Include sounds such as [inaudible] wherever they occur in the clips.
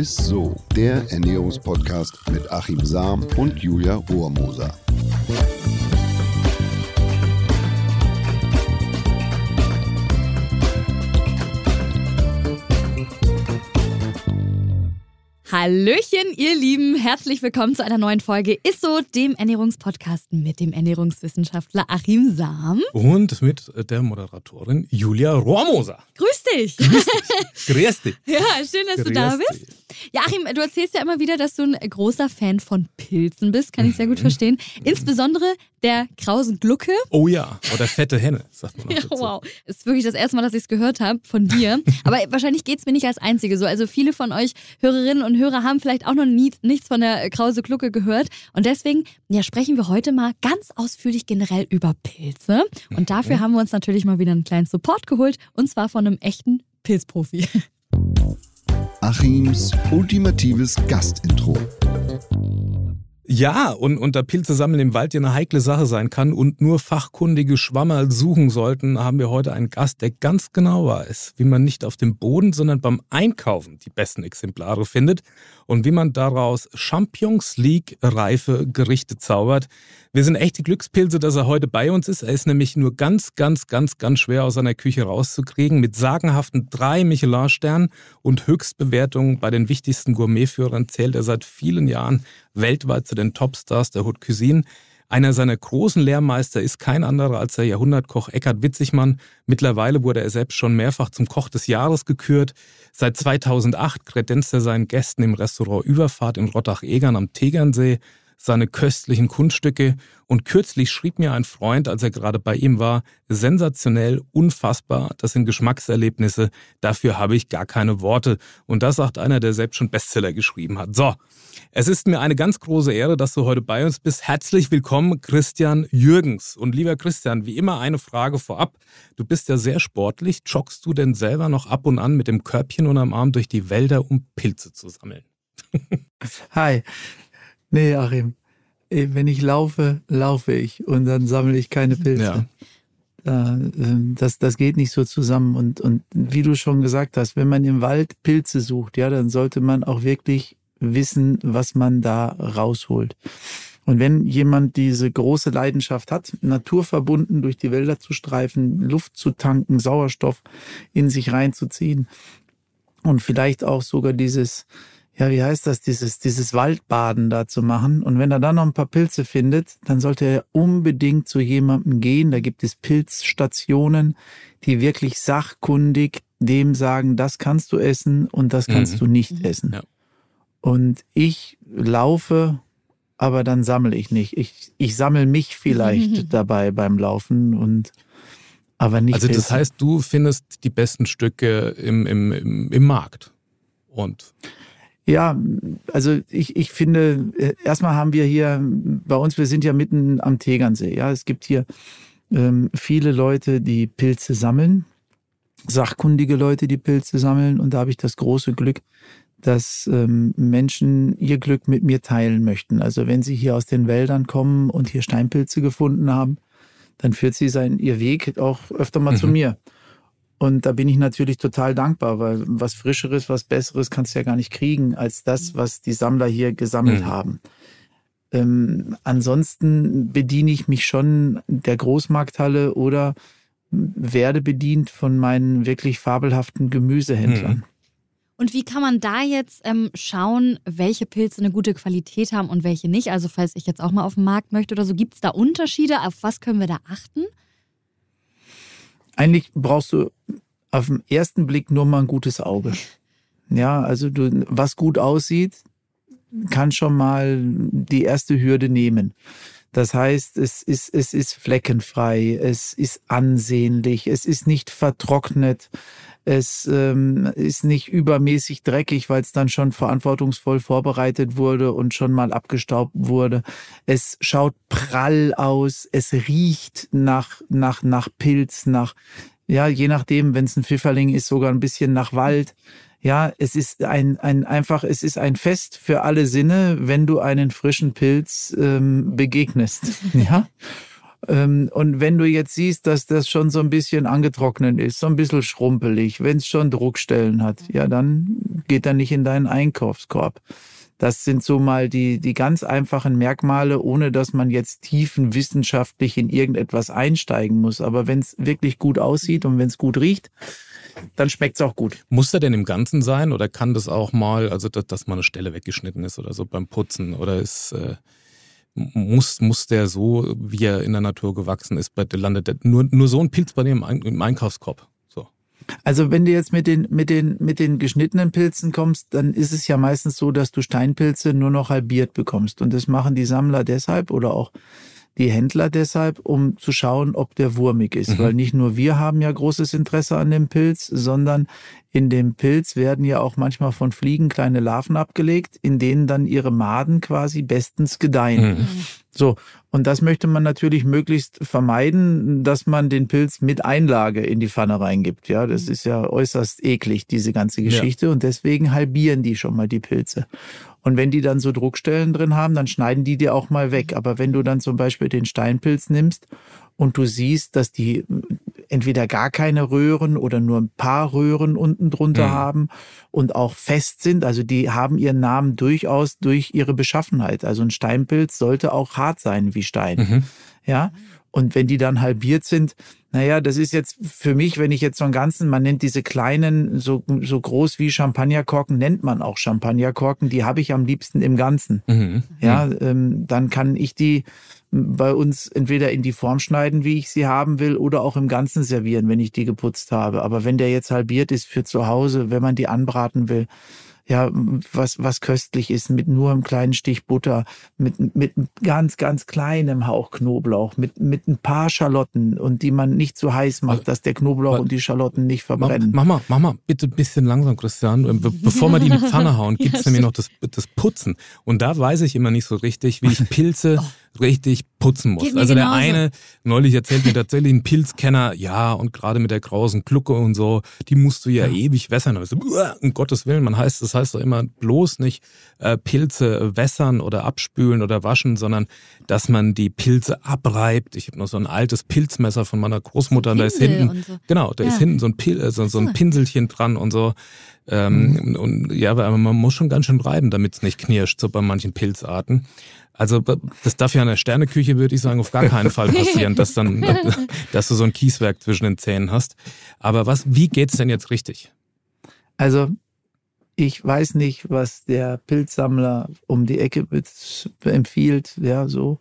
ist so, der Ernährungspodcast mit Achim Sam und Julia Rohrmoser. Hallöchen, ihr Lieben. Herzlich willkommen zu einer neuen Folge ISSO, dem Ernährungspodcast mit dem Ernährungswissenschaftler Achim Sam. Und mit der Moderatorin Julia Rohrmoser. Grüß dich. Grüß dich. [laughs] Grüß dich. Ja, schön, dass Grüß du da dich. bist. Ja, Achim, du erzählst ja immer wieder, dass du ein großer Fan von Pilzen bist. Kann ich sehr gut verstehen. Insbesondere der krausen Glucke. Oh ja, oder fette Henne, sagt man noch Ja, [laughs] dazu. wow. Ist wirklich das erste Mal, dass ich es gehört habe von dir. [laughs] Aber wahrscheinlich geht es mir nicht als Einzige so. Also viele von euch Hörerinnen und Hörer haben vielleicht auch noch nie, nichts von der Krause Glucke gehört. Und deswegen ja, sprechen wir heute mal ganz ausführlich generell über Pilze. Und dafür haben wir uns natürlich mal wieder einen kleinen Support geholt. Und zwar von einem echten Pilzprofi. [laughs] Achims ultimatives Gastintro. Ja, und, da Pilze sammeln im Wald ja eine heikle Sache sein kann und nur fachkundige Schwammerl suchen sollten, haben wir heute einen Gast, der ganz genau weiß, wie man nicht auf dem Boden, sondern beim Einkaufen die besten Exemplare findet und wie man daraus Champions League reife Gerichte zaubert. Wir sind echte Glückspilze, dass er heute bei uns ist. Er ist nämlich nur ganz, ganz, ganz, ganz schwer aus seiner Küche rauszukriegen. Mit sagenhaften drei Michelin-Sternen und Höchstbewertungen bei den wichtigsten Gourmetführern zählt er seit vielen Jahren weltweit zu den Topstars der Haute Cuisine. Einer seiner großen Lehrmeister ist kein anderer als der Jahrhundertkoch Eckhard Witzigmann. Mittlerweile wurde er selbst schon mehrfach zum Koch des Jahres gekürt. Seit 2008 kredenzt er seinen Gästen im Restaurant Überfahrt in Rottach-Egern am Tegernsee seine köstlichen Kunststücke. Und kürzlich schrieb mir ein Freund, als er gerade bei ihm war, sensationell, unfassbar, das sind Geschmackserlebnisse, dafür habe ich gar keine Worte. Und das sagt einer, der selbst schon Bestseller geschrieben hat. So, es ist mir eine ganz große Ehre, dass du heute bei uns bist. Herzlich willkommen, Christian Jürgens. Und lieber Christian, wie immer eine Frage vorab. Du bist ja sehr sportlich. Joggst du denn selber noch ab und an mit dem Körbchen unterm Arm durch die Wälder, um Pilze zu sammeln? Hi. Nee, Achim. Eh, Wenn ich laufe, laufe ich und dann sammle ich keine Pilze. Ja. Da, ähm, das, das geht nicht so zusammen. Und, und wie du schon gesagt hast, wenn man im Wald Pilze sucht, ja, dann sollte man auch wirklich wissen, was man da rausholt. Und wenn jemand diese große Leidenschaft hat, naturverbunden durch die Wälder zu streifen, Luft zu tanken, Sauerstoff in sich reinzuziehen und vielleicht auch sogar dieses, ja, wie heißt das, dieses, dieses Waldbaden da zu machen. Und wenn er dann noch ein paar Pilze findet, dann sollte er unbedingt zu jemandem gehen. Da gibt es Pilzstationen, die wirklich sachkundig dem sagen, das kannst du essen und das kannst Mhm. du nicht essen. Ja. Und ich laufe, aber dann sammle ich nicht. Ich, ich sammle mich vielleicht [laughs] dabei beim Laufen und aber nicht Also das Pilze. heißt, du findest die besten Stücke im, im, im, im Markt. Und Ja, also ich, ich finde, äh, erstmal haben wir hier bei uns, wir sind ja mitten am Tegernsee. Ja, es gibt hier ähm, viele Leute, die Pilze sammeln, sachkundige Leute, die Pilze sammeln. Und da habe ich das große Glück, dass ähm, Menschen ihr Glück mit mir teilen möchten. Also wenn sie hier aus den Wäldern kommen und hier Steinpilze gefunden haben, dann führt sie sein, ihr Weg auch öfter mal zu Mhm. mir. Und da bin ich natürlich total dankbar, weil was Frischeres, was Besseres kannst du ja gar nicht kriegen, als das, was die Sammler hier gesammelt Mhm. haben. Ähm, ansonsten bediene ich mich schon der Großmarkthalle oder werde bedient von meinen wirklich fabelhaften Gemüsehändlern. Mhm. Und wie kann man da jetzt ähm, schauen, welche Pilze eine gute Qualität haben und welche nicht? Also falls ich jetzt auch mal auf den Markt möchte oder so, gibt es da Unterschiede? Auf was können wir da achten? Eigentlich brauchst du auf den ersten Blick nur mal ein gutes Auge. Ja, also du, was gut aussieht, kann schon mal die erste Hürde nehmen. Das heißt, es ist, es ist fleckenfrei, es ist ansehnlich, es ist nicht vertrocknet, es ähm, ist nicht übermäßig dreckig, weil es dann schon verantwortungsvoll vorbereitet wurde und schon mal abgestaubt wurde. Es schaut prall aus, es riecht nach, nach, nach Pilz, nach, ja, je nachdem, wenn es ein Pfifferling ist, sogar ein bisschen nach Wald. Ja, es ist ein, ein einfach, es ist ein Fest für alle Sinne, wenn du einen frischen Pilz ähm, begegnest. [laughs] Ja. Ähm, und wenn du jetzt siehst, dass das schon so ein bisschen angetrocknet ist, so ein bisschen schrumpelig, wenn es schon Druckstellen hat, ja, dann geht er nicht in deinen Einkaufskorb. Das sind so mal die, die ganz einfachen Merkmale, ohne dass man jetzt tiefenwissenschaftlich in irgendetwas einsteigen muss. Aber wenn es wirklich gut aussieht und wenn es gut riecht, dann schmeckt es auch gut. Muss der denn im Ganzen sein oder kann das auch mal, also dass, dass mal eine Stelle weggeschnitten ist oder so beim Putzen oder ist äh, muss, muss der so, wie er in der Natur gewachsen ist, bei, landet der, nur, nur so ein Pilz bei im, im Einkaufskorb? So. Also wenn du jetzt mit den, mit, den, mit den geschnittenen Pilzen kommst, dann ist es ja meistens so, dass du Steinpilze nur noch halbiert bekommst. Und das machen die Sammler deshalb oder auch die Händler deshalb, um zu schauen, ob der wurmig ist. Mhm. Weil nicht nur wir haben ja großes Interesse an dem Pilz, sondern in dem Pilz werden ja auch manchmal von Fliegen kleine Larven abgelegt, in denen dann ihre Maden quasi bestens gedeihen. Mhm. So, und das möchte man natürlich möglichst vermeiden, dass man den Pilz mit Einlage in die Pfanne reingibt. Ja, das ist ja äußerst eklig, diese ganze Geschichte. Ja. Und deswegen halbieren die schon mal die Pilze. Und wenn die dann so Druckstellen drin haben, dann schneiden die dir auch mal weg. Aber wenn du dann zum Beispiel den Steinpilz nimmst und du siehst, dass die entweder gar keine Röhren oder nur ein paar Röhren unten drunter mhm. haben und auch fest sind. Also die haben ihren Namen durchaus durch ihre Beschaffenheit. Also ein Steinpilz sollte auch hart sein wie Stein. Mhm. Ja. Und wenn die dann halbiert sind, naja, das ist jetzt für mich, wenn ich jetzt so einen ganzen, man nennt diese kleinen, so, so groß wie Champagnerkorken, nennt man auch Champagnerkorken, die habe ich am liebsten im Ganzen. Mhm. Ja, ähm, dann kann ich die bei uns entweder in die Form schneiden, wie ich sie haben will, oder auch im Ganzen servieren, wenn ich die geputzt habe. Aber wenn der jetzt halbiert ist für zu Hause, wenn man die anbraten will, ja, was, was köstlich ist, mit nur einem kleinen Stich Butter, mit, mit ganz, ganz kleinem Hauch Knoblauch, mit, mit ein paar Schalotten und die man nicht zu heiß macht, dass der Knoblauch und die Schalotten nicht verbrennen. Mach, mach mal, mach mal bitte ein bisschen langsam, Christian. Be bevor wir die in die Pfanne hauen, gibt es [laughs] nämlich noch das, das Putzen. Und da weiß ich immer nicht so richtig, wie ich [laughs] Pilze oh richtig putzen muss. Also der eine, neulich erzählt mir tatsächlich ein Pilzkenner, ja, und gerade mit der großen Glucke und so, die musst du ja, ja. ewig wässern. Also, um Gottes Willen, man heißt, das heißt doch immer bloß nicht äh, Pilze wässern oder abspülen oder waschen, sondern dass man die Pilze abreibt. Ich habe noch so ein altes Pilzmesser von meiner Großmutter, da ist hinten, so. genau, da ja. ist hinten so ein, Pil äh, so, so ein Pinselchen dran und so. Ähm, mhm. Und ja, aber man muss schon ganz schön reiben, damit es nicht knirscht, so bei manchen Pilzarten. Also das darf ja in der Sterneküche, würde ich sagen, auf gar keinen Fall passieren, dass dann, [laughs] dass du so ein Kieswerk zwischen den Zähnen hast. Aber was, wie geht's denn jetzt richtig? Also ich weiß nicht, was der Pilzsammler um die Ecke empfiehlt, ja, so.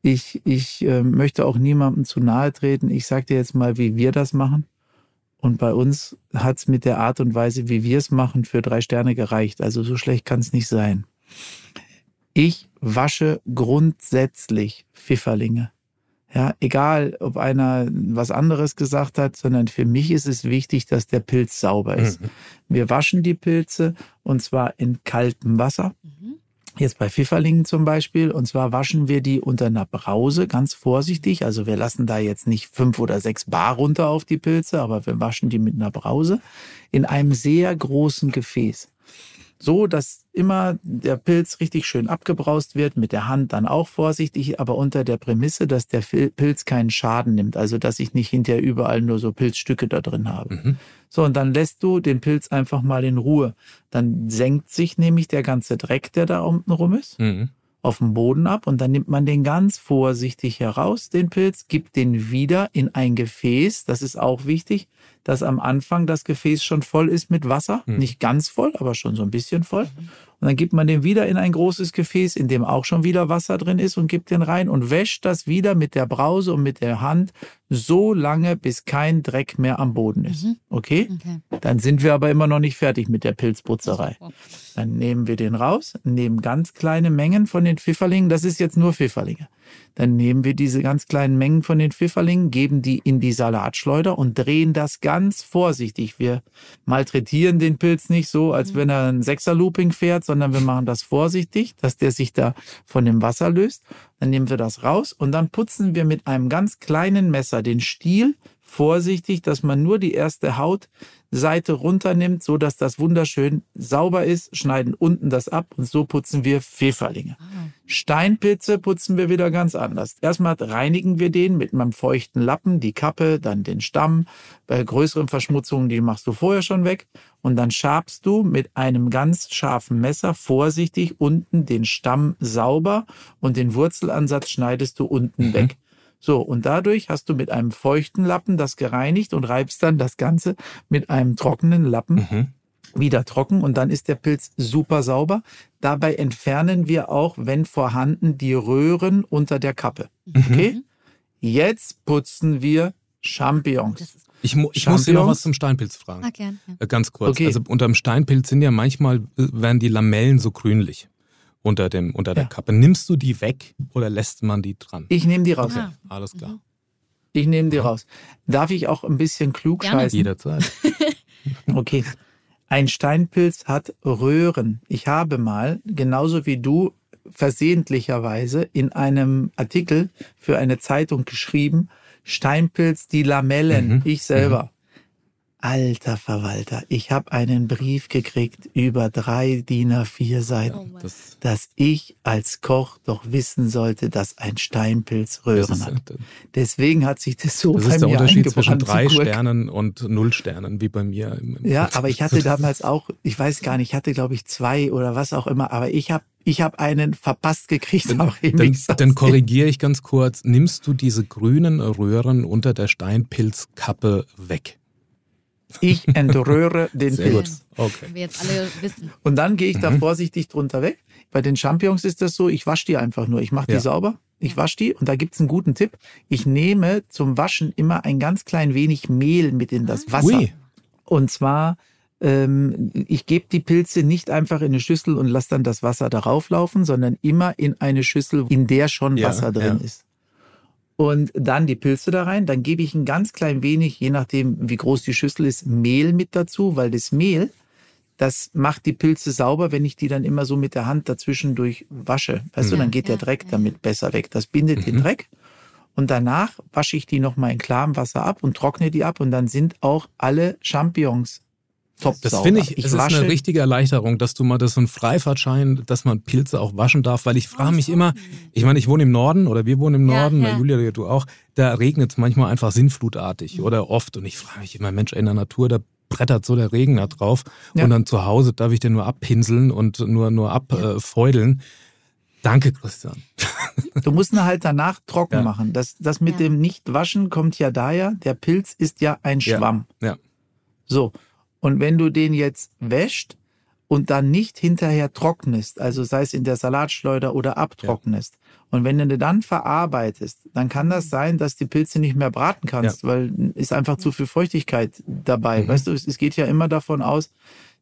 Ich, ich äh, möchte auch niemandem zu nahe treten. Ich sage dir jetzt mal, wie wir das machen. Und bei uns hat es mit der Art und Weise, wie wir es machen, für drei Sterne gereicht. Also so schlecht kann es nicht sein. Ich wasche grundsätzlich Pfifferlinge. Ja, egal, ob einer was anderes gesagt hat, sondern für mich ist es wichtig, dass der Pilz sauber ist. Mhm. Wir waschen die Pilze und zwar in kaltem Wasser. Mhm. Jetzt bei Pfifferlingen zum Beispiel. Und zwar waschen wir die unter einer Brause ganz vorsichtig. Also wir lassen da jetzt nicht fünf oder sechs Bar runter auf die Pilze, aber wir waschen die mit einer Brause in einem sehr großen Gefäß so, dass immer der Pilz richtig schön abgebraust wird, mit der Hand dann auch vorsichtig, aber unter der Prämisse, dass der Pilz keinen Schaden nimmt, also dass ich nicht hinterher überall nur so Pilzstücke da drin habe. Mhm. So, und dann lässt du den Pilz einfach mal in Ruhe. Dann senkt sich nämlich der ganze Dreck, der da unten rum ist. Mhm auf dem Boden ab und dann nimmt man den ganz vorsichtig heraus, den Pilz, gibt den wieder in ein Gefäß. Das ist auch wichtig, dass am Anfang das Gefäß schon voll ist mit Wasser. Mhm. Nicht ganz voll, aber schon so ein bisschen voll. Und dann gibt man den wieder in ein großes Gefäß, in dem auch schon wieder Wasser drin ist und gibt den rein und wäscht das wieder mit der Brause und mit der Hand so lange, bis kein Dreck mehr am Boden ist. Mhm. Okay? okay? Dann sind wir aber immer noch nicht fertig mit der Pilzputzerei. Dann nehmen wir den raus, nehmen ganz kleine Mengen von den Pfifferlingen. Das ist jetzt nur Pfifferlinge. Dann nehmen wir diese ganz kleinen Mengen von den Pfifferlingen, geben die in die Salatschleuder und drehen das ganz vorsichtig. Wir malträtieren den Pilz nicht so, als mhm. wenn er ein Sechser-Looping fährt, sondern wir machen das vorsichtig, dass der sich da von dem Wasser löst. Dann nehmen wir das raus und dann putzen wir mit einem ganz kleinen Messer den Stiel vorsichtig, dass man nur die erste Hautseite runternimmt, so dass das wunderschön sauber ist, schneiden unten das ab und so putzen wir Pfifferlinge. Steinpilze putzen wir wieder ganz anders. Erstmal reinigen wir den mit einem feuchten Lappen, die Kappe, dann den Stamm. Bei größeren Verschmutzungen, die machst du vorher schon weg. Und dann schabst du mit einem ganz scharfen Messer vorsichtig unten den Stamm sauber und den Wurzelansatz schneidest du unten Mhm. weg. So, und dadurch hast du mit einem feuchten Lappen das gereinigt und reibst dann das Ganze mit einem trockenen Lappen Mhm. wieder trocken und dann ist der Pilz super sauber. Dabei entfernen wir auch, wenn vorhanden, die Röhren unter der Kappe. Mhm. Okay? Jetzt putzen wir Champignons. Ich, mu ich muss dir noch was zum Steinpilz fragen. ah, gern. Ja. Äh, Ganz kurz. Okay. Also unterm Steinpilz sind ja manchmal, äh, werden die Lamellen so grünlich unter, dem, unter der Ja. Kappe. Nimmst du die weg oder lässt man die dran? Ich nehme die raus. Ah. Alles klar. Ich nehme die raus. Darf ich auch ein bisschen klug Gerne. scheißen? Jederzeit. [laughs] Okay. Ein Steinpilz hat Röhren. Ich habe mal, genauso wie du, versehentlicherweise in einem Artikel für eine Zeitung geschrieben, Steinpilz, die Lamellen. Mhm. Ich selber. Alter Verwalter, ich habe einen Brief gekriegt über drei DIN A4 Seiten, Oh dass ich als Koch doch wissen sollte, dass ein Steinpilz Röhren ist, hat. Deswegen hat sich das so das bei ist der mir Unterschied zwischen drei. Sternen und null Sternen, wie bei mir. im- im Ja, Rezept. aber ich hatte damals auch, ich weiß gar nicht, ich hatte glaube ich zwei oder was auch immer, aber ich habe ich hab einen verpasst gekriegt. Dann, Mix. dann korrigiere ich ganz kurz. Nimmst du diese grünen Röhren unter der Steinpilzkappe weg? Ich entröhre den Sehr gut. Pilz. Okay. Wenn wir jetzt alle wissen. Und dann gehe ich da Mhm. vorsichtig drunter weg. Bei den Champignons ist das so, ich wasche die einfach nur. Ich mache die Ja. sauber, ich wasche die und da gibt's einen guten Tipp. Ich nehme zum Waschen immer ein ganz klein wenig Mehl mit in das Wasser. Ui. Und zwar, ähm, ich gebe die Pilze nicht einfach in eine Schüssel und lasse dann das Wasser darauf laufen, sondern immer in eine Schüssel, in der schon Ja, Wasser drin ja. ist. Und dann die Pilze da rein. Dann gebe ich ein ganz klein wenig, je nachdem, wie groß die Schüssel ist, Mehl mit dazu, weil das Mehl, das macht die Pilze sauber, wenn ich die dann immer so mit der Hand dazwischen durch wasche. Weißt du, Ja, dann geht der Dreck ja. damit besser weg. Das bindet den Mhm. Dreck. Und danach wasche ich die nochmal in klarem Wasser ab und trockne die ab. Und dann sind auch alle Champignons top Das finde ich, es ist wasche eine richtige Erleichterung, dass du mal das so ein Freifahrtschein, dass man Pilze auch waschen darf, weil ich frage mich immer, ich meine, ich wohne im Norden oder wir wohnen im Ja, Norden, ja. Julia, du auch, da regnet es manchmal einfach sinnflutartig oder oft und ich frage mich immer, Mensch, in der Natur, da brettert so der Regen da drauf Ja. und dann zu Hause darf ich den nur abpinseln und nur, nur abfeudeln. Danke, Christian. Du musst ihn halt danach trocken Ja. machen. Das, das mit Ja. dem Nicht-Waschen kommt ja daher, der Pilz ist ja ein Ja. Schwamm. Ja. So. Und wenn du den jetzt wäscht und dann nicht hinterher trocknest, also sei es in der Salatschleuder oder abtrocknest, und wenn du den dann verarbeitest, dann kann das sein, dass die Pilze nicht mehr braten kannst, weil ist einfach zu viel Feuchtigkeit dabei. Mhm. Weißt du, es, es geht ja immer davon aus,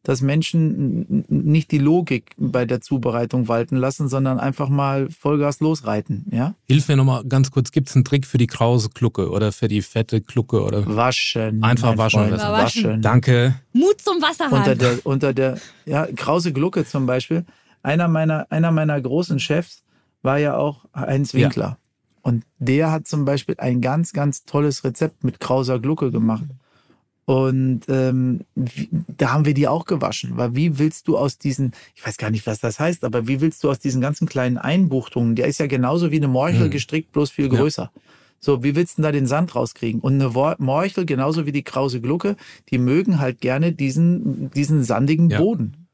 dass Menschen nicht die Logik bei der Zubereitung walten lassen, sondern einfach mal Vollgas losreiten, ja? Hilf mir nochmal ganz kurz, gibt es einen Trick für die krause Glucke oder für die fette Glucke oder? Waschen. Einfach waschen Freund, lassen. waschen. Danke. Mut zum Wasserhahn. unter der, unter der, ja, Krause Glucke zum Beispiel. Einer meiner, einer meiner großen Chefs war ja auch Heinz Ja. Winkler. Und der hat zum Beispiel ein ganz, ganz tolles Rezept mit Krauser Glucke gemacht. Und ähm, da haben wir die auch gewaschen. Weil wie willst du aus diesen, ich weiß gar nicht, was das heißt, aber wie willst du aus diesen ganzen kleinen Einbuchtungen, der ist ja genauso wie eine Morchel Hm. gestrickt, bloß viel Ja. größer. So, wie willst du denn da den Sand rauskriegen? Und eine Morchel, genauso wie die Krause Glucke, die mögen halt gerne diesen, diesen sandigen Ja. Boden.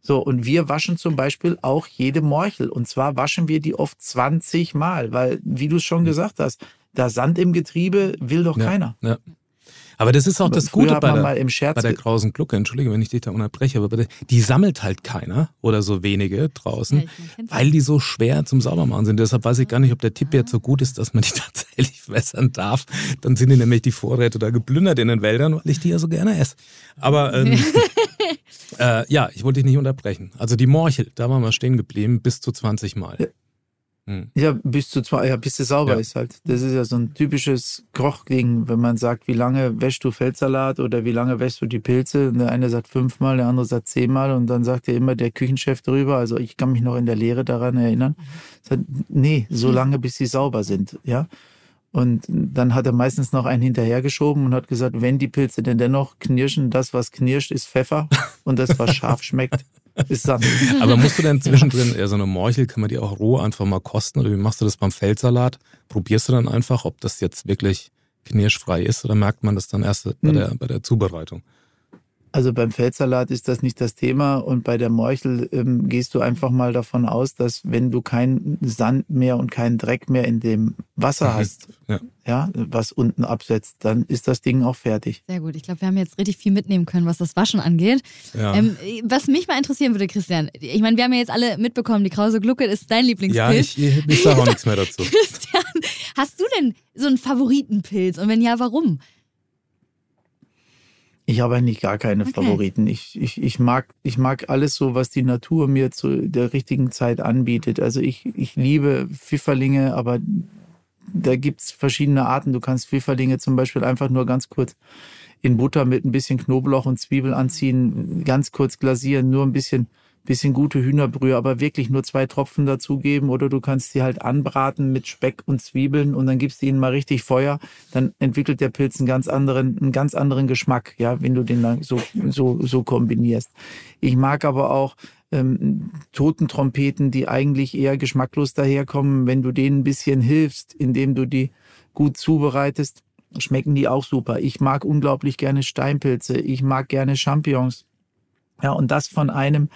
So, und wir waschen zum Beispiel auch jede Morchel. Und zwar waschen wir die oft 20 Mal, weil, wie du es schon gesagt hast, da Sand im Getriebe will doch Ja. keiner. Ja. Aber das ist auch das Gute bei der, mal im Scherz bei der krausen Glucke. Entschuldige, wenn ich dich da unterbreche, aber der, die sammelt halt keiner oder so wenige draußen, weil die so schwer zum Saubermachen sind. Deshalb weiß ich gar nicht, ob der Tipp jetzt so gut ist, dass man die [laughs] tatsächlich wässern darf. Dann sind die nämlich die Vorräte da geplündert in den Wäldern, weil ich die ja so gerne esse. Aber ähm, [laughs] äh, ja, ich wollte dich nicht unterbrechen. Also die Morchel, da waren wir stehen geblieben, bis zu 20 Mal. Ja. Hm. Ja, bis zu zwei, ja, bis es sauber Ja. ist halt. Das ist ja so ein typisches Kochding, wenn man sagt, wie lange wäschst du Feldsalat oder wie lange wäschst du die Pilze? Und der eine sagt fünfmal, der andere sagt zehnmal und dann sagt ja immer der Küchenchef drüber. Also ich kann mich noch in der Lehre daran erinnern. Sagt, nee, so lange, bis sie sauber sind, ja. Und dann hat er meistens noch einen hinterhergeschoben und hat gesagt, wenn die Pilze denn dennoch knirschen, das, was knirscht, ist Pfeffer [laughs] und das, was scharf schmeckt, ist Sand. [laughs] Aber musst du denn zwischendrin eher so eine Morchel, kann man die auch roh einfach mal kosten? Oder wie machst du das beim Feldsalat? Probierst du dann einfach, ob das jetzt wirklich knirschfrei ist oder merkt man das dann erst bei, Hm. der, bei der Zubereitung? Also beim Feldsalat ist das nicht das Thema und bei der Morchel ähm, gehst du einfach mal davon aus, dass wenn du keinen Sand mehr und keinen Dreck mehr in dem Wasser Mhm. hast, Ja. ja, was unten absetzt, dann ist das Ding auch fertig. Sehr gut. Ich glaube, wir haben jetzt richtig viel mitnehmen können, was das Waschen angeht. Ja. Ähm, was mich mal interessieren würde, Christian, ich meine, wir haben ja jetzt alle mitbekommen, die Krause Glucke ist dein Lieblingspilz. ja, ich, ich sage auch nichts mehr dazu. [laughs] Christian, hast du denn so einen Favoritenpilz? Und wenn ja, warum? Ich habe eigentlich gar keine Okay. Favoriten. Ich, ich, ich, mag, ich mag alles so, was die Natur mir zu der richtigen Zeit anbietet. Also ich, ich liebe Pfifferlinge, aber da gibt's verschiedene Arten. Du kannst Pfifferlinge zum Beispiel einfach nur ganz kurz in Butter mit ein bisschen Knoblauch und Zwiebel anziehen, ganz kurz glasieren, nur ein bisschen, bisschen gute Hühnerbrühe, aber wirklich nur zwei Tropfen dazugeben oder du kannst sie halt anbraten mit Speck und Zwiebeln und dann gibst du ihnen mal richtig Feuer, dann entwickelt der Pilz einen ganz anderen, einen ganz anderen Geschmack, ja, wenn du den dann so, so, so kombinierst. Ich mag aber auch ähm, Totentrompeten, die eigentlich eher geschmacklos daherkommen, wenn du denen ein bisschen hilfst, indem du die gut zubereitest, schmecken die auch super. Ich mag unglaublich gerne Steinpilze, ich mag gerne Champignons. Ja, und das von einem,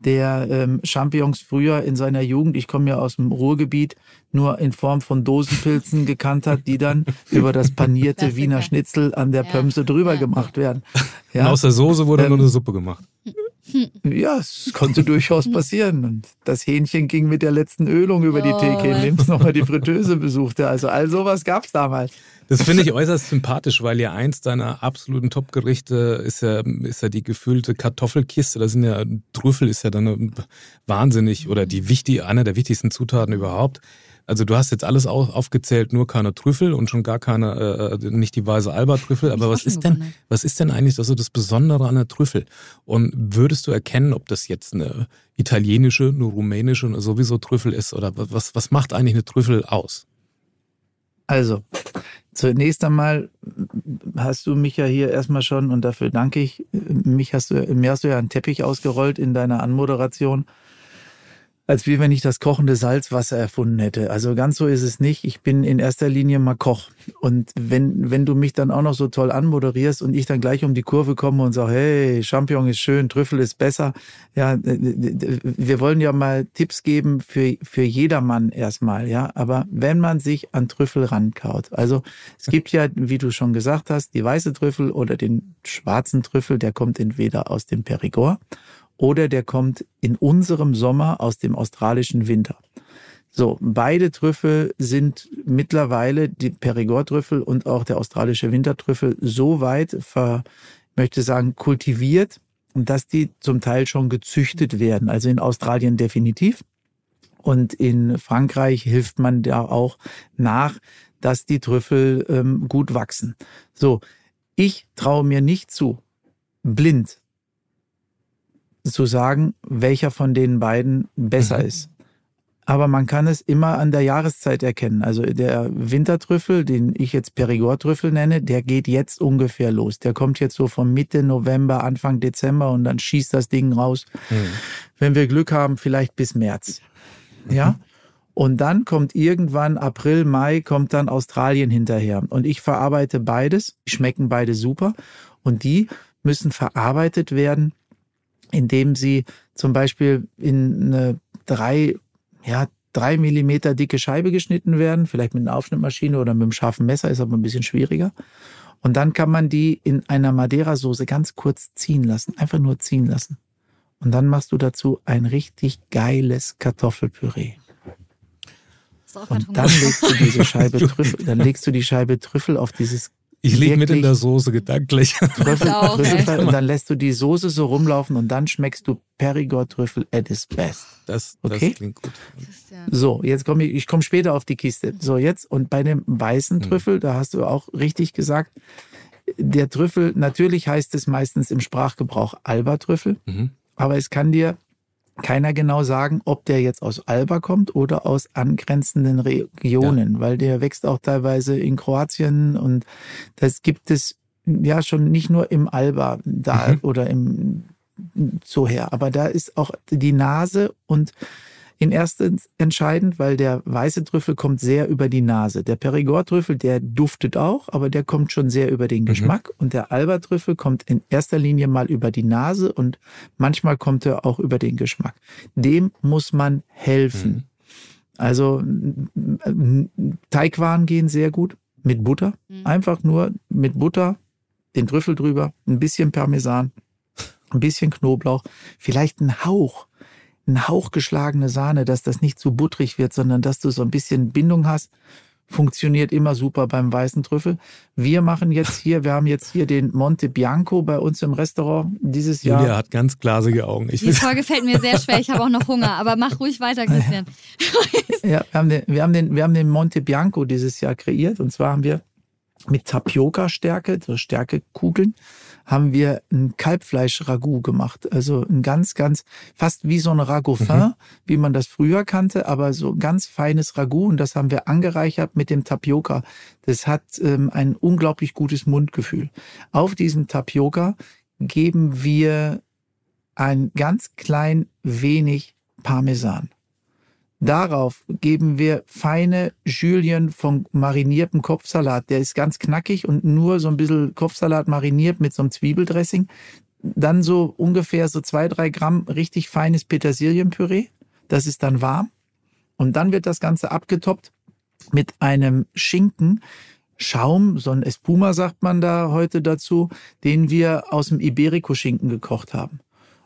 der ähm, Champignons früher in seiner Jugend, ich komme ja aus dem Ruhrgebiet, nur in Form von Dosenpilzen gekannt hat, die dann [laughs] über das panierte Klassiker. Wiener Schnitzel an der Ja, Pömse drüber ja. gemacht werden. Und Ja, aus der Soße wurde Ähm, nur eine Suppe gemacht. Ja, es konnte durchaus passieren. Und das Hähnchen ging mit der letzten Ölung über die Oh, Theke, Mann. indem es nochmal die Fritteuse besuchte. Also all sowas gab's damals. Das finde ich äußerst sympathisch, weil ja eins deiner absoluten Top-Gerichte ist ja, ist ja die gefüllte Kartoffelkiste. Da sind ja, Trüffel ist ja dann eine- wahnsinnig oder die wichtig, einer der wichtigsten Zutaten überhaupt. Also du hast jetzt alles au- aufgezählt, nur keine Trüffel und schon gar keine, äh, nicht die weiße Alba-Trüffel. Aber was ist denn, was ist denn eigentlich so das Besondere an der Trüffel? Und würdest du erkennen, ob das jetzt eine italienische, eine rumänische, eine sowieso Trüffel ist? Oder was, was macht eigentlich eine Trüffel aus? Also, zunächst einmal hast du mich ja hier erstmal schon, und dafür danke ich, mich hast du, mir hast du ja einen Teppich ausgerollt in deiner Anmoderation, als wie wenn ich das kochende Salzwasser erfunden hätte. Also ganz so ist es nicht. Ich bin in erster Linie mal Koch. Und wenn, wenn du mich dann auch noch so toll anmoderierst und ich dann gleich um die Kurve komme und sage, hey, Champignon ist schön, Trüffel ist besser. Ja, wir wollen ja mal Tipps geben für, für jedermann erstmal, ja. Aber wenn man sich an Trüffel rankaut, also es gibt ja, wie du schon gesagt hast, die weiße Trüffel oder den schwarzen Trüffel, der kommt entweder aus dem Perigord oder der kommt in unserem Sommer aus dem australischen Winter. So, beide Trüffel sind mittlerweile, die Perigord-Trüffel und auch der australische Wintertrüffel, so weit, ver, möchte sagen, kultiviert, dass die zum Teil schon gezüchtet werden. Also in Australien definitiv. Und in Frankreich hilft man da auch nach, dass die Trüffel ähm, gut wachsen. So, ich traue mir nicht zu, blind zu sagen, welcher von den beiden besser Mhm. ist. Aber man kann es immer an der Jahreszeit erkennen. Also der Wintertrüffel, den ich jetzt Perigord-Trüffel nenne, der geht jetzt ungefähr los. Der kommt jetzt so von Mitte November, Anfang Dezember und dann schießt das Ding raus. Wenn wir Glück haben, vielleicht bis März. Ja? Und dann kommt irgendwann April, Mai, kommt dann Australien hinterher. Und ich verarbeite beides. Schmecken beide super. Und die müssen verarbeitet werden, indem sie zum Beispiel in eine drei, ja, drei Millimeter dicke Scheibe geschnitten werden, vielleicht mit einer Aufschnittmaschine oder mit einem scharfen Messer, ist aber ein bisschen schwieriger. Und dann kann man die in einer Madeira-Soße ganz kurz ziehen lassen, einfach nur ziehen lassen. Und dann machst du dazu ein richtig geiles Kartoffelpüree. Und dann legst du diese Scheibe [laughs] Trüffel, dann legst du die Scheibe Trüffel auf dieses Ich liege mit in der Soße gedanklich. [laughs] Trüffel, auch, ey. und dann lässt du die Soße so rumlaufen und dann schmeckst du Perigord-Trüffel at its best. Das, das Okay. klingt gut. So, jetzt komme ich, ich komme später auf die Kiste. So, jetzt, und bei dem weißen Mhm. Trüffel, da hast du auch richtig gesagt, der Trüffel, natürlich heißt es meistens im Sprachgebrauch Alba-Trüffel, Mhm. aber es kann dir keiner genau sagen, ob der jetzt aus Alba kommt oder aus angrenzenden Regionen, ja. weil der wächst auch teilweise in Kroatien und das gibt es ja schon nicht nur im Alba da mhm. oder im so her, aber da ist auch die Nase und in erstens entscheidend, weil der weiße Trüffel kommt sehr über die Nase. Der Perigord-Trüffel, der duftet auch, aber der kommt schon sehr über den mhm. Geschmack. Mhm. Und der Alba-Trüffel kommt in erster Linie mal über die Nase und manchmal kommt er auch über den Geschmack. Dem muss man helfen. Mhm. Also Teigwaren gehen sehr gut mit Butter. Mhm. Einfach nur mit Butter, den Trüffel drüber, ein bisschen Parmesan, ein bisschen Knoblauch, vielleicht ein Hauch ein Hauch geschlagene Sahne, dass das nicht zu butterig wird, sondern dass du so ein bisschen Bindung hast. Funktioniert immer super beim weißen Trüffel. Wir machen jetzt hier, wir haben jetzt hier den Monte Bianco bei uns im Restaurant dieses Jahr. Julia hat ganz glasige Augen. Ich Die Folge fällt mir sehr schwer, ich habe auch noch Hunger, aber mach ruhig weiter, Christian. ja, wir haben, den, wir, haben den, wir haben den Monte Bianco dieses Jahr kreiert und zwar haben wir mit Tapioca-Stärke, so Stärkekugeln, haben wir ein Kalbfleisch-Ragout gemacht. Also ein ganz, ganz, fast wie so ein Ragoufin, mhm. wie man das früher kannte, aber so ganz feines Ragout. Und das haben wir angereichert mit dem Tapioca. Das hat ähm, ein unglaublich gutes Mundgefühl. Auf diesem Tapioca geben wir ein ganz klein wenig Parmesan. Darauf geben wir feine Julien von mariniertem Kopfsalat. Der ist ganz knackig und nur so ein bisschen Kopfsalat mariniert mit so einem Zwiebeldressing. Dann so ungefähr so zwei, drei Gramm richtig feines Petersilienpüree. Das ist dann warm. Und dann wird das Ganze abgetoppt mit einem Schinken, Schaum, so ein Espuma sagt man da heute dazu, den wir aus dem Iberico-Schinken gekocht haben.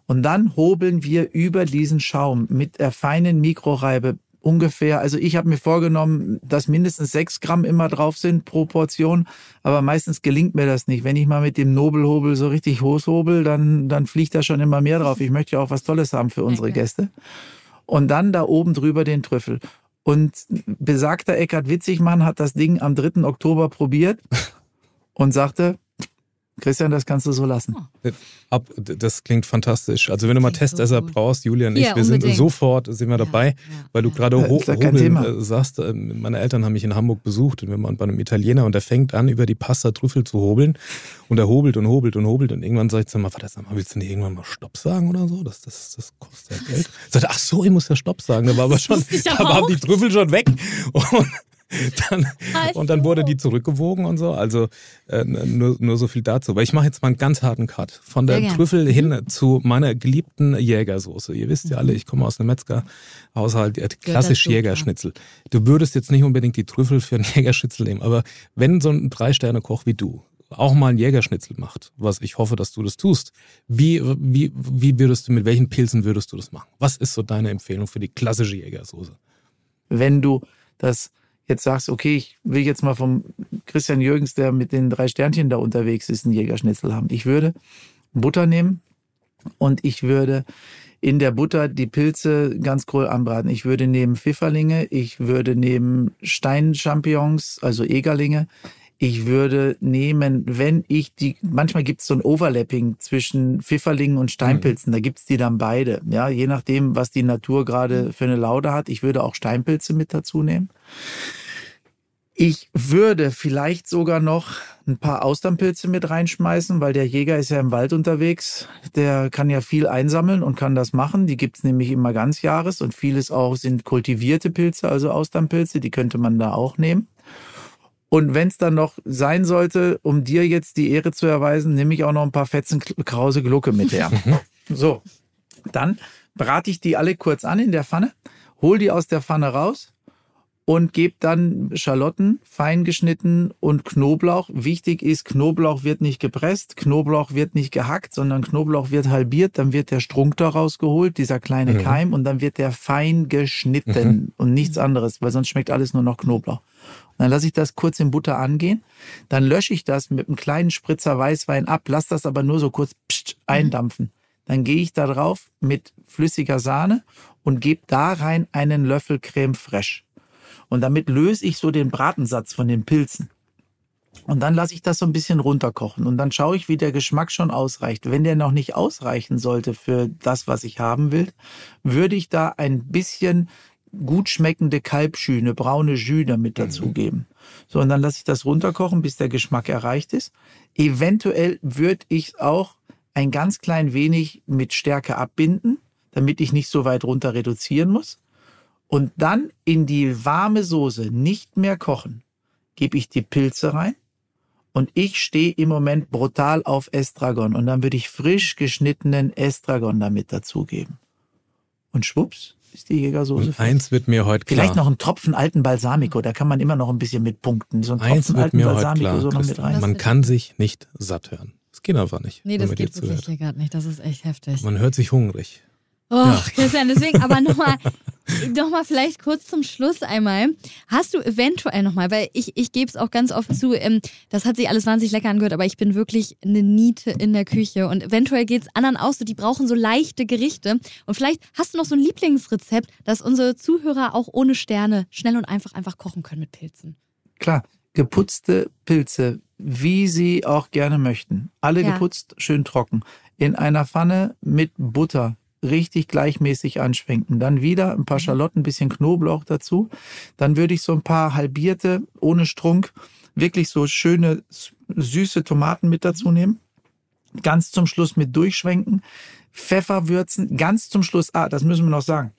Und dann hobeln wir über diesen Schaum mit der feinen Mikroreibe ungefähr, also ich habe mir vorgenommen, dass mindestens sechs Gramm immer drauf sind pro Portion, aber meistens gelingt mir das nicht. Wenn ich mal mit dem Nobelhobel so richtig hochhobel, dann, dann fliegt da schon immer mehr drauf. Ich möchte ja auch was Tolles haben für unsere okay. Gäste. Und dann da oben drüber den Trüffel. Und besagter Eckhard Witzigmann hat das Ding am 3. Oktober probiert [laughs] und sagte, Christian, das kannst du so lassen. Oh. Ab, das klingt fantastisch. Also wenn du mal Testesser so brauchst, Julian und ich, ja, wir sind sofort, sind wir dabei, ja, ja, weil du gerade ho hobeln äh, sagst, äh, meine Eltern haben mich in Hamburg besucht und wir waren bei einem Italiener und der fängt an, über die Pasta Trüffel zu hobeln und er hobelt und hobelt und hobelt und irgendwann sagt er mal, warte, sag mal, willst du nicht irgendwann mal Stopp sagen oder so? Das, das, das kostet ja Geld. Sagt, ach so, ich muss ja Stopp sagen. Da war aber schon, da waren die Trüffel schon weg und [laughs] dann, und dann wurde die zurückgewogen und so. Also äh, nur, nur so viel dazu. Weil ich mache jetzt mal einen ganz harten Cut. Von der Trüffel hin mhm. zu meiner geliebten Jägersoße. Ihr wisst ja alle, ich komme aus einem Metzgerhaushalt, äh, klassisch Jägerschnitzel. Du würdest jetzt nicht unbedingt die Trüffel für einen [laughs] Jägerschnitzel nehmen, aber wenn so ein Drei-Sterne-Koch wie du auch mal einen Jägerschnitzel macht, was ich hoffe, dass du das tust, wie, wie, wie würdest du, mit welchen Pilzen würdest du das machen? Was ist so deine Empfehlung für die klassische Jägersoße? Wenn du das jetzt sagst, okay, ich will jetzt mal vom Christian Jürgens, der mit den drei Sternchen da unterwegs ist, einen Jägerschnitzel haben. Ich würde Butter nehmen und ich würde in der Butter die Pilze ganz groß anbraten. Ich würde neben Pfifferlinge, ich würde neben Steinchampignons, also Egerlinge, ich würde nehmen, wenn ich die, manchmal gibt es so ein Overlapping zwischen Pfifferlingen und Steinpilzen, mhm. da gibt es die dann beide. Ja, je nachdem, was die Natur gerade für eine Laude hat. Ich würde auch Steinpilze mit dazu nehmen. Ich würde vielleicht sogar noch ein paar Austernpilze mit reinschmeißen, weil der Jäger ist ja im Wald unterwegs. Der kann ja viel einsammeln und kann das machen. Die gibt's nämlich immer ganzjahres und vieles auch sind kultivierte Pilze, also Austernpilze. Die könnte man da auch nehmen. Und wenn es dann noch sein sollte, um dir jetzt die Ehre zu erweisen, nehme ich auch noch ein paar Fetzen Krause Glucke mit her. [laughs] Mhm. so, dann brate ich die alle kurz an in der Pfanne, hol die aus der Pfanne raus und gebe dann Schalotten fein geschnitten und Knoblauch. Wichtig ist, Knoblauch wird nicht gepresst, Knoblauch wird nicht gehackt, sondern Knoblauch wird halbiert, dann wird der Strunk daraus geholt, dieser kleine mhm. Keim, und dann wird der fein geschnitten mhm. und nichts anderes, weil sonst schmeckt alles nur noch Knoblauch. Dann lasse ich das kurz in Butter angehen. Dann lösche ich das mit einem kleinen Spritzer Weißwein ab, lasse das aber nur so kurz pst, eindampfen. Dann gehe ich da drauf mit flüssiger Sahne und gebe da rein einen Löffel Creme fraiche. Und damit löse ich so den Bratensatz von den Pilzen. Und dann lasse ich das so ein bisschen runterkochen und dann schaue ich, wie der Geschmack schon ausreicht. Wenn der noch nicht ausreichen sollte für das, was ich haben will, würde ich da ein bisschen gut schmeckende Kalbschü, eine braune Jus damit dazugeben. So, und dann lasse ich das runterkochen, bis der Geschmack erreicht ist. Eventuell würde ich auch ein ganz klein wenig mit Stärke abbinden, damit ich nicht so weit runter reduzieren muss. Und dann in die warme Soße nicht mehr kochen, gebe ich die Pilze rein. Und ich stehe im Moment brutal auf Estragon. Und dann würde ich frisch geschnittenen Estragon damit dazugeben. Und schwupps ist die Jägersoße Und eins wird mir heute klar. Vielleicht noch einen Tropfen alten Balsamico, da kann man immer noch ein bisschen mit punkten. So einen Eins Tropfen wird alten mir heute Balsamico klar. so noch mit Christian. rein. Man kann sich nicht satt hören. Das geht einfach nicht. Nee, das geht wirklich hier gerade nicht. Das ist echt heftig. Man hört sich hungrig. Oh, Ja. Christian, deswegen aber nochmal noch mal vielleicht kurz zum Schluss einmal. Hast du eventuell nochmal, weil ich, ich gebe es auch ganz oft zu, ähm, das hat sich alles wahnsinnig lecker angehört, aber ich bin wirklich eine Niete in der Küche und eventuell geht es anderen auch so, die brauchen so leichte Gerichte und vielleicht hast du noch so ein Lieblingsrezept, das unsere Zuhörer auch ohne Sterne schnell und einfach einfach kochen können mit Pilzen. Klar, geputzte Pilze, wie sie auch gerne möchten. Alle Ja. geputzt, schön trocken. In einer Pfanne mit Butter richtig gleichmäßig anschwenken. Dann wieder ein paar Schalotten, ein bisschen Knoblauch dazu. Dann würde ich so ein paar halbierte, ohne Strunk, wirklich so schöne, süße Tomaten mit dazu nehmen. Ganz zum Schluss mit durchschwenken. Pfeffer würzen. Ganz zum Schluss, ah, das müssen wir noch sagen.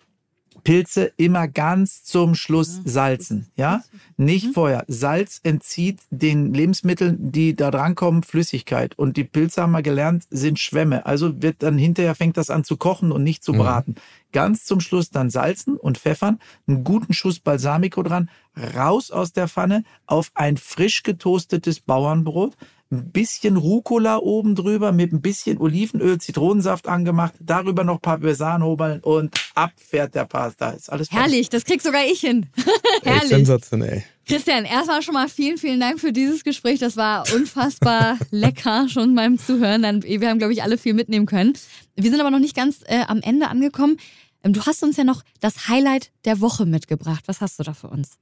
Pilze immer ganz zum Schluss salzen, ja? Nicht vorher. Salz entzieht den Lebensmitteln, die da drankommen, Flüssigkeit. Und die Pilze haben wir gelernt, sind Schwämme. Also wird dann hinterher fängt das an zu kochen und nicht zu braten. Ganz zum Schluss dann salzen und pfeffern, einen guten Schuss Balsamico dran, raus aus der Pfanne auf ein frisch getoastetes Bauernbrot, ein bisschen Rucola oben drüber mit ein bisschen Olivenöl, Zitronensaft angemacht, darüber noch Parmesan hobeln und ab fährt der Pasta. Ist alles fertig. Herrlich, das krieg sogar ich hin. [laughs] Ey, Herrlich. sensationell. Christian, erstmal schon mal vielen, vielen Dank für dieses Gespräch. Das war unfassbar [laughs] lecker schon beim Zuhören. Dann, wir haben, glaube ich, alle viel mitnehmen können. Wir sind aber noch nicht ganz äh, am Ende angekommen. Ähm, Du hast uns ja noch das Highlight der Woche mitgebracht. Was hast du da für uns?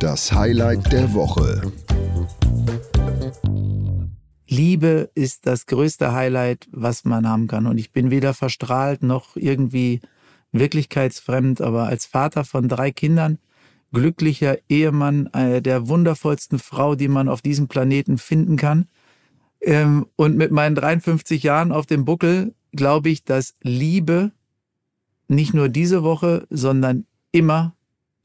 Das Highlight der Woche. Liebe ist das größte Highlight, was man haben kann. Und ich bin weder verstrahlt noch irgendwie wirklichkeitsfremd, aber als Vater von drei Kindern, glücklicher Ehemann äh, der wundervollsten Frau, die man auf diesem Planeten finden kann. Ähm, und mit meinen 53 Jahren auf dem Buckel glaube ich, dass Liebe nicht nur diese Woche, sondern immer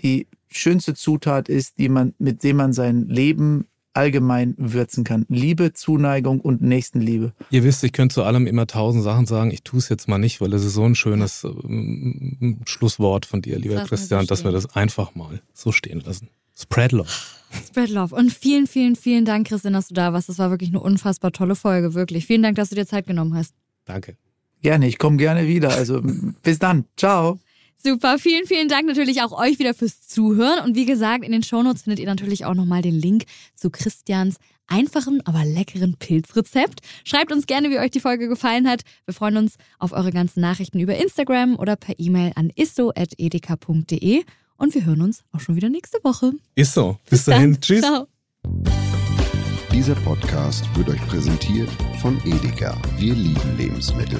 die schönste Zutat ist, die man, mit dem man sein Leben allgemein würzen kann. Liebe, Zuneigung und Nächstenliebe. Ihr wisst, ich könnte zu allem immer tausend Sachen sagen. Ich tue es jetzt mal nicht, weil das ist so ein schönes ähm, Schlusswort von dir, lieber so Christian, dass wir das einfach mal so stehen lassen. Spread love. Spread Love. Und vielen, vielen, vielen Dank, Christian, dass du da warst. Das war wirklich eine unfassbar tolle Folge. Wirklich. Vielen Dank, dass du dir Zeit genommen hast. Danke. Gerne, ich komme gerne wieder. Also [laughs] bis dann. Ciao. Super, vielen, vielen Dank natürlich auch euch wieder fürs Zuhören. Und wie gesagt, in den Shownotes findet ihr natürlich auch nochmal den Link zu Christians einfachen, aber leckeren Pilzrezept. Schreibt uns gerne, wie euch die Folge gefallen hat. Wir freuen uns auf eure ganzen Nachrichten über Instagram oder per E-Mail an isso.edeka.de. Und wir hören uns auch schon wieder nächste Woche. Ist so. Bis dahin. Dann. Tschüss. Ciao. Dieser Podcast wird euch präsentiert von Edeka. Wir lieben Lebensmittel.